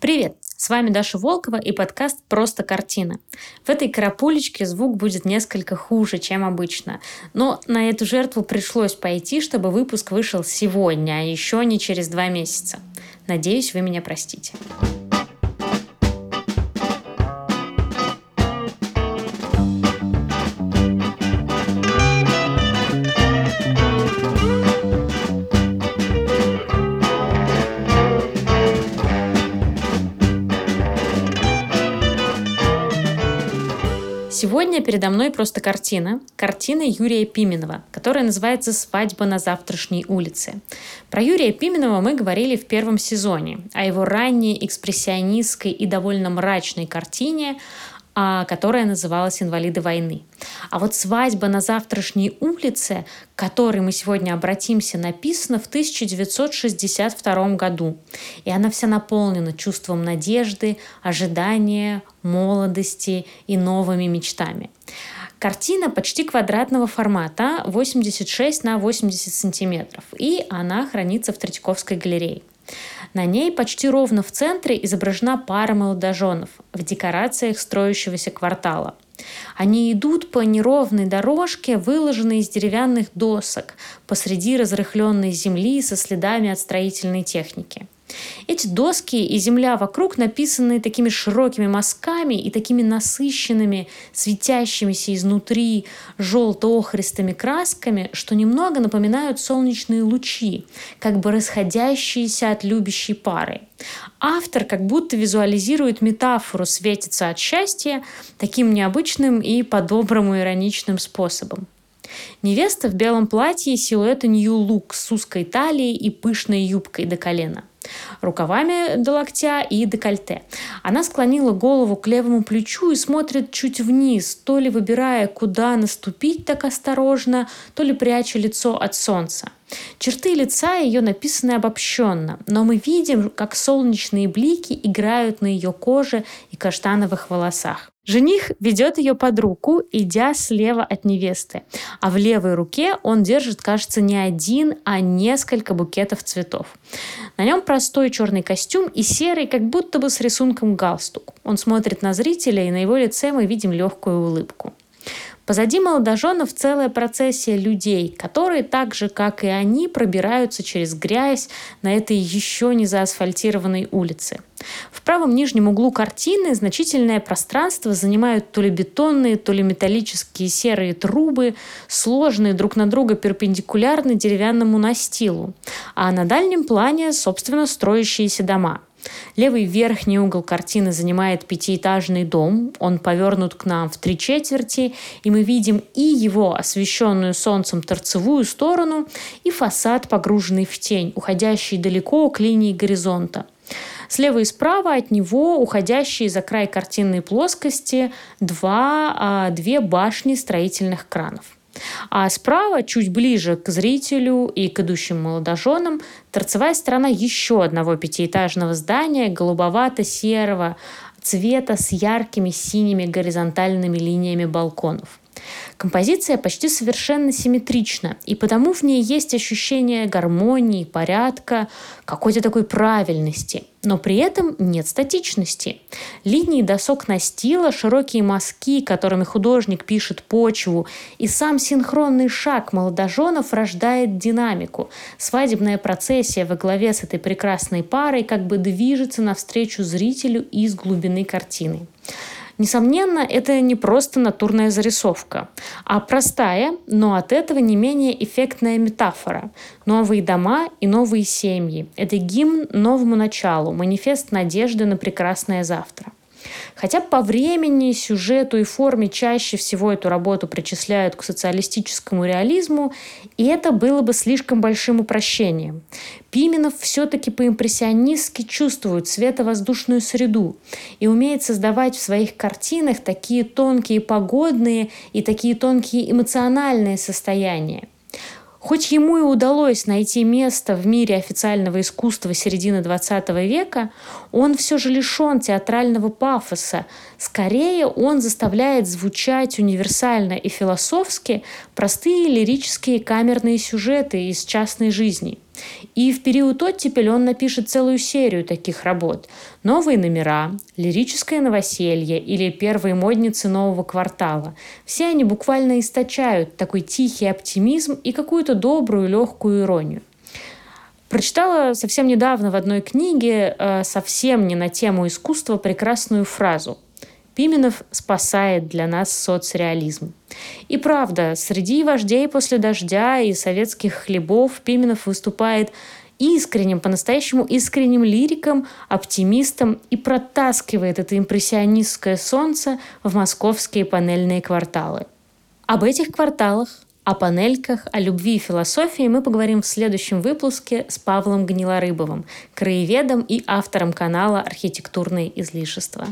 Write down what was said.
Привет! С вами Даша Волкова и подкаст «Просто картина». В этой карапулечке звук будет несколько хуже, чем обычно. Но на эту жертву пришлось пойти, чтобы выпуск вышел сегодня, а еще не через два месяца. Надеюсь, вы меня простите. Сегодня передо мной просто картина. Картина Юрия Пименова, которая называется «Свадьба на завтрашней улице». Про Юрия Пименова мы говорили в первом сезоне, о его ранней экспрессионистской и довольно мрачной картине которая называлась «Инвалиды войны». А вот «Свадьба на завтрашней улице», к которой мы сегодня обратимся, написана в 1962 году. И она вся наполнена чувством надежды, ожидания, молодости и новыми мечтами. Картина почти квадратного формата, 86 на 80 сантиметров, и она хранится в Третьяковской галерее. На ней почти ровно в центре изображена пара молодоженов в декорациях строящегося квартала. Они идут по неровной дорожке, выложенной из деревянных досок, посреди разрыхленной земли со следами от строительной техники. Эти доски и земля вокруг написаны такими широкими мазками и такими насыщенными, светящимися изнутри желто-охристыми красками, что немного напоминают солнечные лучи, как бы расходящиеся от любящей пары. Автор как будто визуализирует метафору «светится от счастья» таким необычным и по-доброму ироничным способом. Невеста в белом платье силуэта Нью-Лук с узкой талией и пышной юбкой до колена рукавами до локтя и декольте. Она склонила голову к левому плечу и смотрит чуть вниз, то ли выбирая, куда наступить так осторожно, то ли пряча лицо от солнца. Черты лица ее написаны обобщенно, но мы видим, как солнечные блики играют на ее коже и каштановых волосах. Жених ведет ее под руку, идя слева от невесты, а в левой руке он держит, кажется, не один, а несколько букетов цветов. На нем простой черный костюм и серый, как будто бы с рисунком галстук. Он смотрит на зрителя, и на его лице мы видим легкую улыбку. Позади молодоженов целая процессия людей, которые так же, как и они, пробираются через грязь на этой еще не заасфальтированной улице. В правом нижнем углу картины значительное пространство занимают то ли бетонные, то ли металлические серые трубы, сложные друг на друга перпендикулярно деревянному настилу, а на дальнем плане, собственно, строящиеся дома – Левый верхний угол картины занимает пятиэтажный дом. Он повернут к нам в три четверти, и мы видим и его освещенную солнцем торцевую сторону, и фасад, погруженный в тень, уходящий далеко к линии горизонта. Слева и справа от него уходящие за край картинной плоскости два, а, две башни строительных кранов. А справа, чуть ближе к зрителю и к идущим молодоженам, торцевая сторона еще одного пятиэтажного здания голубовато-серого цвета с яркими синими горизонтальными линиями балконов. Композиция почти совершенно симметрична, и потому в ней есть ощущение гармонии, порядка, какой-то такой правильности. Но при этом нет статичности. Линии досок настила, широкие мазки, которыми художник пишет почву, и сам синхронный шаг молодоженов рождает динамику. Свадебная процессия во главе с этой прекрасной парой как бы движется навстречу зрителю из глубины картины. Несомненно, это не просто натурная зарисовка, а простая, но от этого не менее эффектная метафора. Новые дома и новые семьи. Это гимн новому началу, манифест надежды на прекрасное завтра. Хотя по времени, сюжету и форме чаще всего эту работу причисляют к социалистическому реализму, и это было бы слишком большим упрощением. Пименов все-таки по-импрессионистски чувствует световоздушную среду и умеет создавать в своих картинах такие тонкие погодные и такие тонкие эмоциональные состояния. Хоть ему и удалось найти место в мире официального искусства середины XX века, он все же лишен театрального пафоса. Скорее, он заставляет звучать универсально и философски простые лирические камерные сюжеты из частной жизни – И в период оттепель он напишет целую серию таких работ. «Новые номера», «Лирическое новоселье» или «Первые модницы нового квартала». Все они буквально источают такой тихий оптимизм и какую-то добрую легкую иронию. Прочитала совсем недавно в одной книге, э, совсем не на тему искусства, прекрасную фразу. Пименов спасает для нас соцреализм. И правда, среди вождей после дождя и советских хлебов Пименов выступает искренним, по-настоящему искренним лириком, оптимистом и протаскивает это импрессионистское солнце в московские панельные кварталы. Об этих кварталах о панельках, о любви и философии мы поговорим в следующем выпуске с Павлом Гнилорыбовым, краеведом и автором канала «Архитектурные излишества».